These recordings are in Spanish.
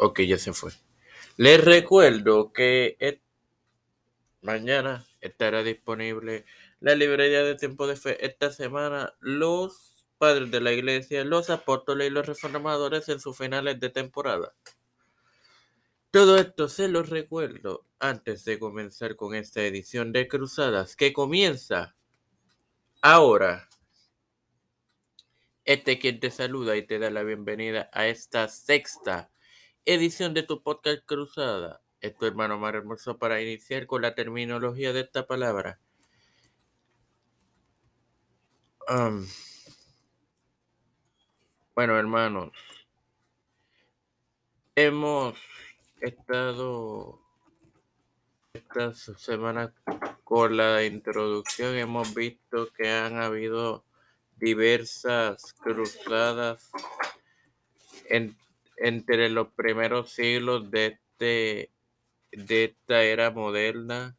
Ok, ya se fue. Les recuerdo que mañana estará disponible la librería de tiempo de fe. Esta semana los padres de la iglesia, los apóstoles y los reformadores en sus finales de temporada. Todo esto se los recuerdo antes de comenzar con esta edición de Cruzadas que comienza ahora. Este quien te saluda y te da la bienvenida a esta sexta edición de tu podcast Cruzada. Es tu hermano Mar Hermoso para iniciar con la terminología de esta palabra. Bueno, hermanos, hemos estado esta semana con la introducción, hemos visto que han habido diversas cruzadas en- entre los primeros siglos de este de esta era moderna.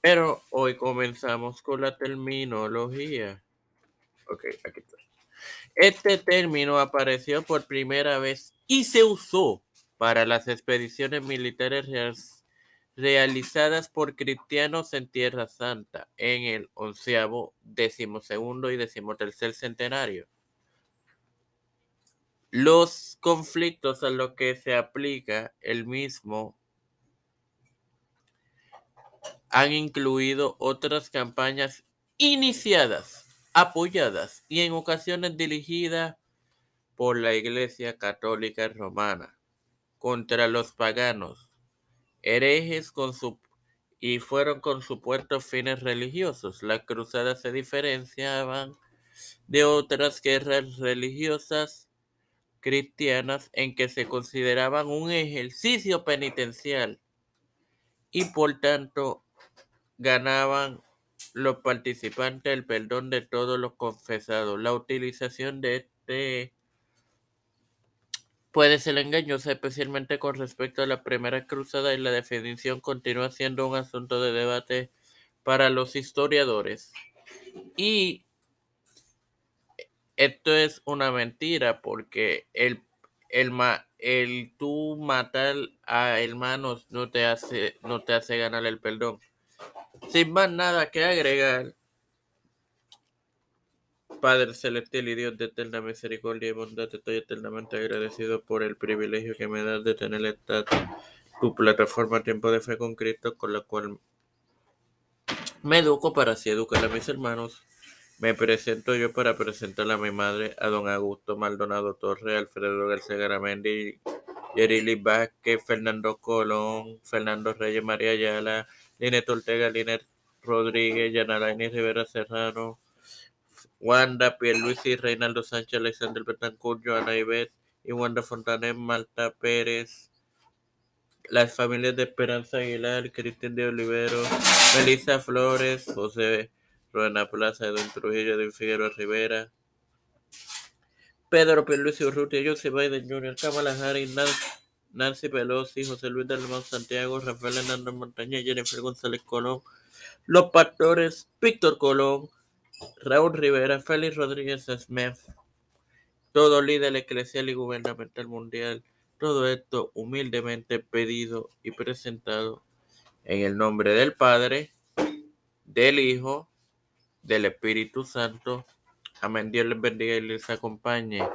Pero hoy comenzamos con la terminología. Ok, aquí está. Este término apareció por primera vez y se usó para las expediciones militares realizadas por cristianos en Tierra Santa en el onceavo, decimosegundo y decimotercer centenario. Los conflictos a los que se aplica el mismo han incluido otras campañas iniciadas, apoyadas y en ocasiones dirigidas por la Iglesia Católica Romana contra los paganos, herejes con su y fueron con supuestos fines religiosos. Las cruzadas se diferenciaban de otras guerras religiosas cristianas en que se consideraban un ejercicio penitencial y por tanto ganaban los participantes el perdón de todos los confesados. La utilización de este puede ser engañosa, especialmente con respecto a la primera cruzada y la definición continúa siendo un asunto de debate para los historiadores. Y esto es una mentira porque el, el, el tú matar a hermanos no te hace, no te hace ganar el perdón. Sin más nada que agregar, Padre Celestial y Dios de eterna misericordia y bondad, estoy eternamente agradecido por el privilegio que me das de tener esta tu plataforma Tiempo de Fe con Cristo, con la cual me educo para así educar a mis hermanos. Me presento yo para presentar a mi madre, a don Augusto Maldonado Torres, Alfredo García Garamendi, Yerili Vázquez, Fernando Colón, Fernando Reyes, María Ayala, Linet Ortega, Linet Rodríguez, Yanalaini Rivera Serrano, Wanda, Pierluisi, Reinaldo Sánchez, Alexander Betancourt, Joana Ibet y Wanda Fontanet, Malta Pérez, las familias de Esperanza Aguilar, Cristian de Olivero, Melissa Flores, José Ruena Plaza, Edwin Trujillo, Edwin Figueroa Rivera, Pedro Pierluisi Urrutia, José Biden Jr., Kamala Harris, Nan- Nancy Pelosi, José Luis del Monte Santiago, Rafael Hernández Montañez, Jennifer González Colón, Los Pastores, Víctor Colón, Raúl Rivera, Félix Rodríguez Smith, todo líder eclesial y gubernamental mundial, todo esto humildemente pedido y presentado en el nombre del Padre, del Hijo, del Espíritu Santo. Amén. Dios les bendiga y les acompañe,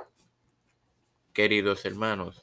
queridos hermanos.